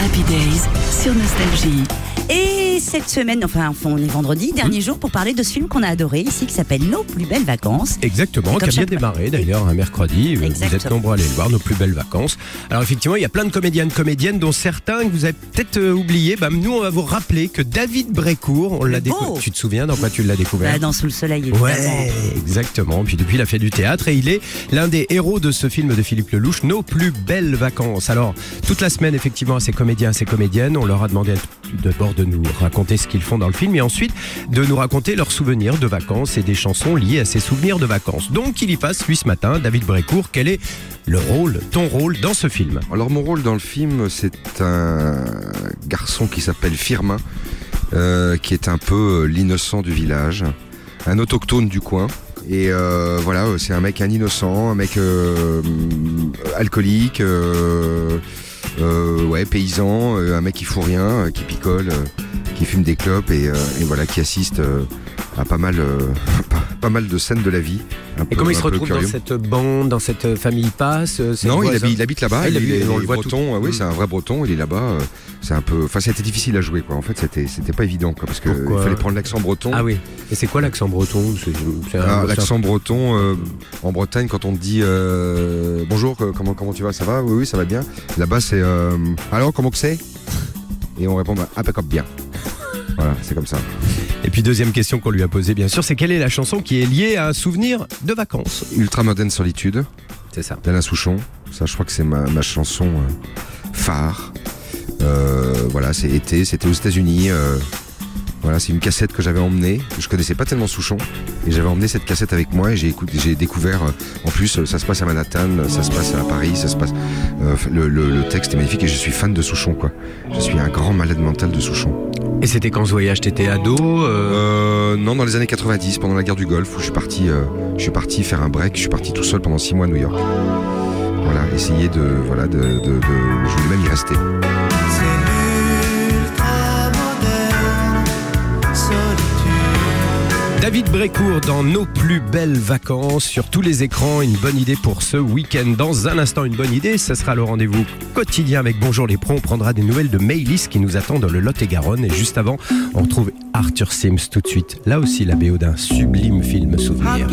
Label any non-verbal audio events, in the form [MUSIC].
Happy Days sur Nostalgie. Et cette semaine, enfin, on est vendredi, dernier jour pour parler de ce film qu'on a adoré ici qui s'appelle Nos plus belles vacances. Exactement, qui a bien démarré d'ailleurs un mercredi. Vous êtes nombreux à aller le voir, nos plus belles vacances. Alors effectivement, il y a plein de comédiennes, comédiennes, dont certains que vous avez peut-être euh, oubliés. Bah, nous, on va vous rappeler que David Brécourt, on l'a découvert. Tu te souviens dans quoi tu l'as découvert? Bah, dans Sous le soleil, évidemment. Ouais, exactement. Puis depuis, il a fait du théâtre et il est l'un des héros de ce film de Philippe Lelouch, Nos plus belles vacances. Alors, toute la semaine, effectivement, à ces comédiens, à ces comédiennes, on leur a demandé d'abord de nous raconter ce qu'ils font dans le film et ensuite de nous raconter leurs souvenirs de vacances et des chansons liées à ces souvenirs de vacances. Donc, il y passe, lui, ce matin, David Brécourt. Quel est le rôle, ton rôle dans ce film? Alors mon rôle dans le film, c'est un garçon qui s'appelle Firmin, euh, qui est un peu euh, l'innocent du village, un autochtone du coin. Et euh, voilà, c'est un mec, un innocent, un mec alcoolique, ouais, paysan, euh, un mec qui fout rien, euh, qui picole, euh, qui fume des clopes et, euh, voilà, qui assiste euh, à pas mal, euh, [LAUGHS] pas, pas mal de scènes de la vie. un Et peu- comment il se retrouve dans cette bande, dans cette famille passe euh, Non, il habite, il habite là-bas. Ah, il il, est, il le breton. oui, Mm. c'est un vrai breton. Il est là-bas. euh, C'est un peu. Enfin, c'était difficile à jouer, quoi. En fait, c'était, c'était pas évident, quoi, parce que Pourquoi il fallait prendre l'accent breton. Ah oui. Et c'est quoi l'accent breton? C'est- c'est un- Ah, l'accent breton euh, en Bretagne, quand on te dit euh, bonjour, euh, comment comment tu vas, ça va, oui oui, ça va bien. Là-bas, c'est euh, alors comment que c'est? Et on répond bah, impeccable bien. [LAUGHS] Voilà, c'est comme ça. Et puis deuxième question qu'on lui a posée bien sûr, c'est quelle est la chanson qui est liée à un souvenir de vacances? Ultramoderne solitude C'est ça. d'Alain Souchon. Ça, je crois que c'est ma, ma chanson euh, phare. Euh, voilà, c'est été, c'était aux États-Unis. euh, voilà, c'est une cassette que j'avais emmenée. Je connaissais pas tellement Souchon et j'avais emmené cette cassette avec moi et j'ai j'ai découvert. euh, en plus, ça se passe à Manhattan, ça se passe à Paris, ça se passe. euh, le, le- le texte est magnifique et je suis fan de Souchon, quoi. Je suis un grand malade mental de Souchon. Et c'était quand ce voyage? T'étais ado euh, Euh, non, dans les années 90, pendant la guerre du Golfe, où je suis parti, euh, je suis faire un break. Je suis parti tout seul pendant six mois à New York. Voilà, essayer voilà, de- je voulais même y rester. David Brécourt dans Nos plus belles vacances sur tous les écrans. Une bonne idée pour ce week-end. Dans un instant, une bonne idée. Ce sera le rendez-vous quotidien avec Bonjour les pros. On prendra des nouvelles de Maylis qui nous attend dans le Lot-et-Garonne. Et juste avant, on retrouve Arthur Sims tout de suite. Là aussi, la BO d'un sublime film souvenir.